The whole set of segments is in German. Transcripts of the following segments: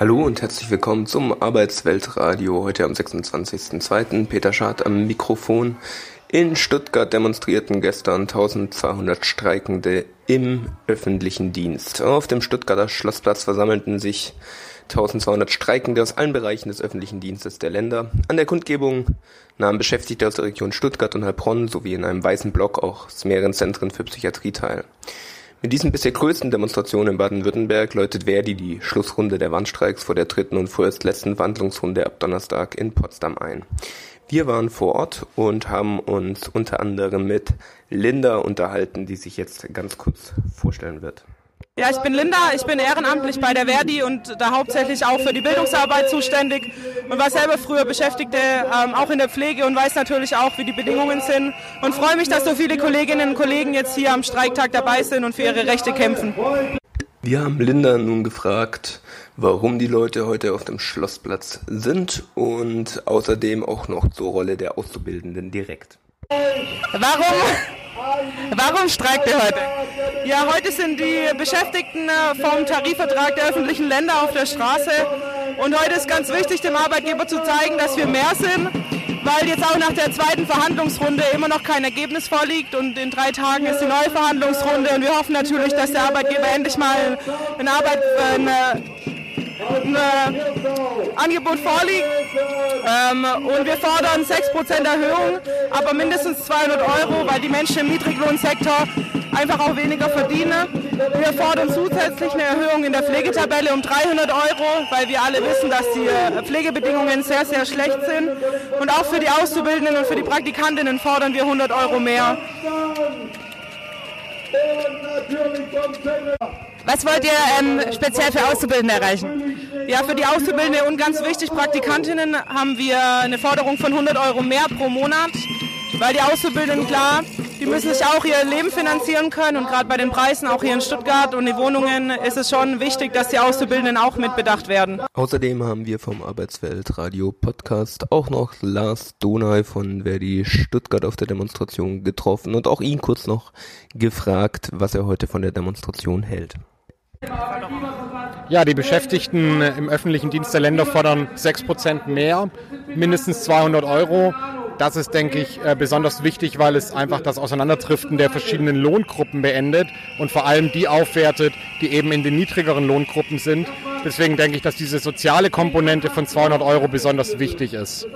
Hallo und herzlich willkommen zum Arbeitsweltradio. Heute am 26.02. Peter Schad am Mikrofon. In Stuttgart demonstrierten gestern 1200 Streikende im öffentlichen Dienst. Auf dem Stuttgarter Schlossplatz versammelten sich 1200 Streikende aus allen Bereichen des öffentlichen Dienstes der Länder. An der Kundgebung nahmen Beschäftigte aus der Region Stuttgart und Heilbronn sowie in einem weißen Block auch aus mehreren Zentren für Psychiatrie teil. Mit diesen bisher größten Demonstrationen in Baden-Württemberg läutet Verdi die Schlussrunde der Warnstreiks vor der dritten und vorerst letzten Verhandlungsrunde ab Donnerstag in Potsdam ein. Wir waren vor Ort und haben uns unter anderem mit Linda unterhalten, die sich jetzt ganz kurz vorstellen wird. Ja, ich bin Linda, ich bin ehrenamtlich bei der Verdi und da hauptsächlich auch für die Bildungsarbeit zuständig und war selber früher Beschäftigte, ähm, auch in der Pflege und weiß natürlich auch, wie die Bedingungen sind und freue mich, dass so viele Kolleginnen und Kollegen jetzt hier am Streiktag dabei sind und für ihre Rechte kämpfen. Wir haben Linda nun gefragt, warum die Leute heute auf dem Schlossplatz sind und außerdem auch noch zur Rolle der Auszubildenden direkt. Warum, warum streikt ihr heute? Ja, heute sind die Beschäftigten äh, vom Tarifvertrag der öffentlichen Länder auf der Straße. Und heute ist ganz wichtig, dem Arbeitgeber zu zeigen, dass wir mehr sind, weil jetzt auch nach der zweiten Verhandlungsrunde immer noch kein Ergebnis vorliegt. Und in drei Tagen ist die neue Verhandlungsrunde. Und wir hoffen natürlich, dass der Arbeitgeber endlich mal eine Arbeit, eine ein äh, Angebot vorliegt. Ähm, und wir fordern 6% Erhöhung, aber mindestens 200 Euro, weil die Menschen im Niedriglohnsektor einfach auch weniger verdienen. Wir fordern zusätzlich eine Erhöhung in der Pflegetabelle um 300 Euro, weil wir alle wissen, dass die äh, Pflegebedingungen sehr, sehr schlecht sind. Und auch für die Auszubildenden und für die Praktikantinnen fordern wir 100 Euro mehr. Was wollt ihr ähm, speziell für Auszubildende erreichen? Ja, für die Auszubildende und ganz wichtig, Praktikantinnen haben wir eine Forderung von 100 Euro mehr pro Monat, weil die Auszubildenden, klar, die müssen sich auch ihr Leben finanzieren können und gerade bei den Preisen auch hier in Stuttgart und die Wohnungen ist es schon wichtig, dass die Auszubildenden auch mitbedacht werden. Außerdem haben wir vom Arbeitsweltradio Podcast auch noch Lars Donay von Verdi Stuttgart auf der Demonstration getroffen und auch ihn kurz noch gefragt, was er heute von der Demonstration hält. Ja, die Beschäftigten im öffentlichen Dienst der Länder fordern 6% mehr, mindestens 200 Euro. Das ist, denke ich, äh, besonders wichtig, weil es einfach das Auseinanderdriften der verschiedenen Lohngruppen beendet und vor allem die aufwertet, die eben in den niedrigeren Lohngruppen sind. Deswegen denke ich, dass diese soziale Komponente von 200 Euro besonders wichtig ist.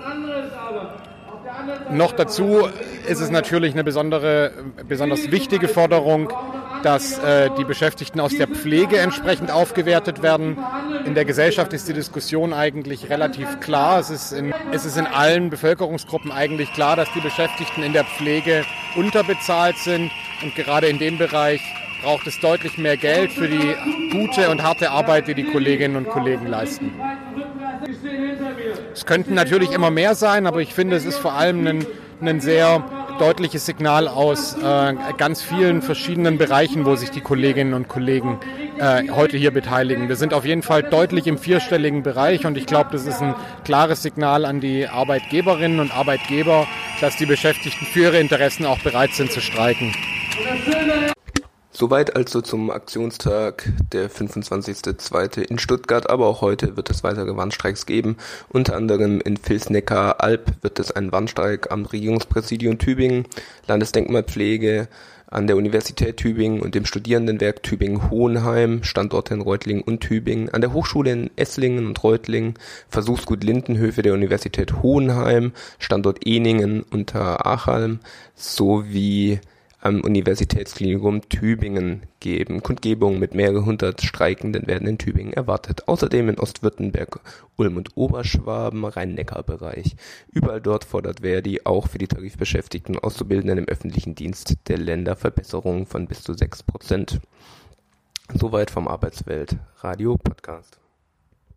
Noch dazu ist es natürlich eine besondere, besonders wichtige Forderung, dass äh, die Beschäftigten aus der Pflege entsprechend aufgewertet werden. In der Gesellschaft ist die Diskussion eigentlich relativ klar. Es ist, in, es ist in allen Bevölkerungsgruppen eigentlich klar, dass die Beschäftigten in der Pflege unterbezahlt sind. Und gerade in dem Bereich braucht es deutlich mehr Geld für die gute und harte Arbeit, die die Kolleginnen und Kollegen leisten. Es könnten natürlich immer mehr sein, aber ich finde, es ist vor allem ein, ein sehr deutliches Signal aus äh, ganz vielen verschiedenen Bereichen, wo sich die Kolleginnen und Kollegen äh, heute hier beteiligen. Wir sind auf jeden Fall deutlich im vierstelligen Bereich und ich glaube, das ist ein klares Signal an die Arbeitgeberinnen und Arbeitgeber, dass die Beschäftigten für ihre Interessen auch bereit sind zu streiken. Soweit also zum Aktionstag der 25.02. in Stuttgart, aber auch heute wird es weitere Warnstreiks geben. Unter anderem in Vilsneckar-Alb wird es einen Warnstreik am Regierungspräsidium Tübingen, Landesdenkmalpflege an der Universität Tübingen und dem Studierendenwerk Tübingen-Hohenheim, Standorte in Reutlingen und Tübingen, an der Hochschule in Esslingen und Reutlingen, Versuchsgut Lindenhöfe der Universität Hohenheim, Standort Eningen unter Achalm sowie am Universitätsklinikum Tübingen geben. Kundgebungen mit mehreren hundert Streikenden werden in Tübingen erwartet. Außerdem in Ostwürttemberg, Ulm und Oberschwaben, Rhein-Neckar-Bereich. Überall dort fordert Verdi auch für die Tarifbeschäftigten Auszubildenden im öffentlichen Dienst der Länder Verbesserungen von bis zu sechs Prozent. Soweit vom Arbeitswelt Radio Podcast.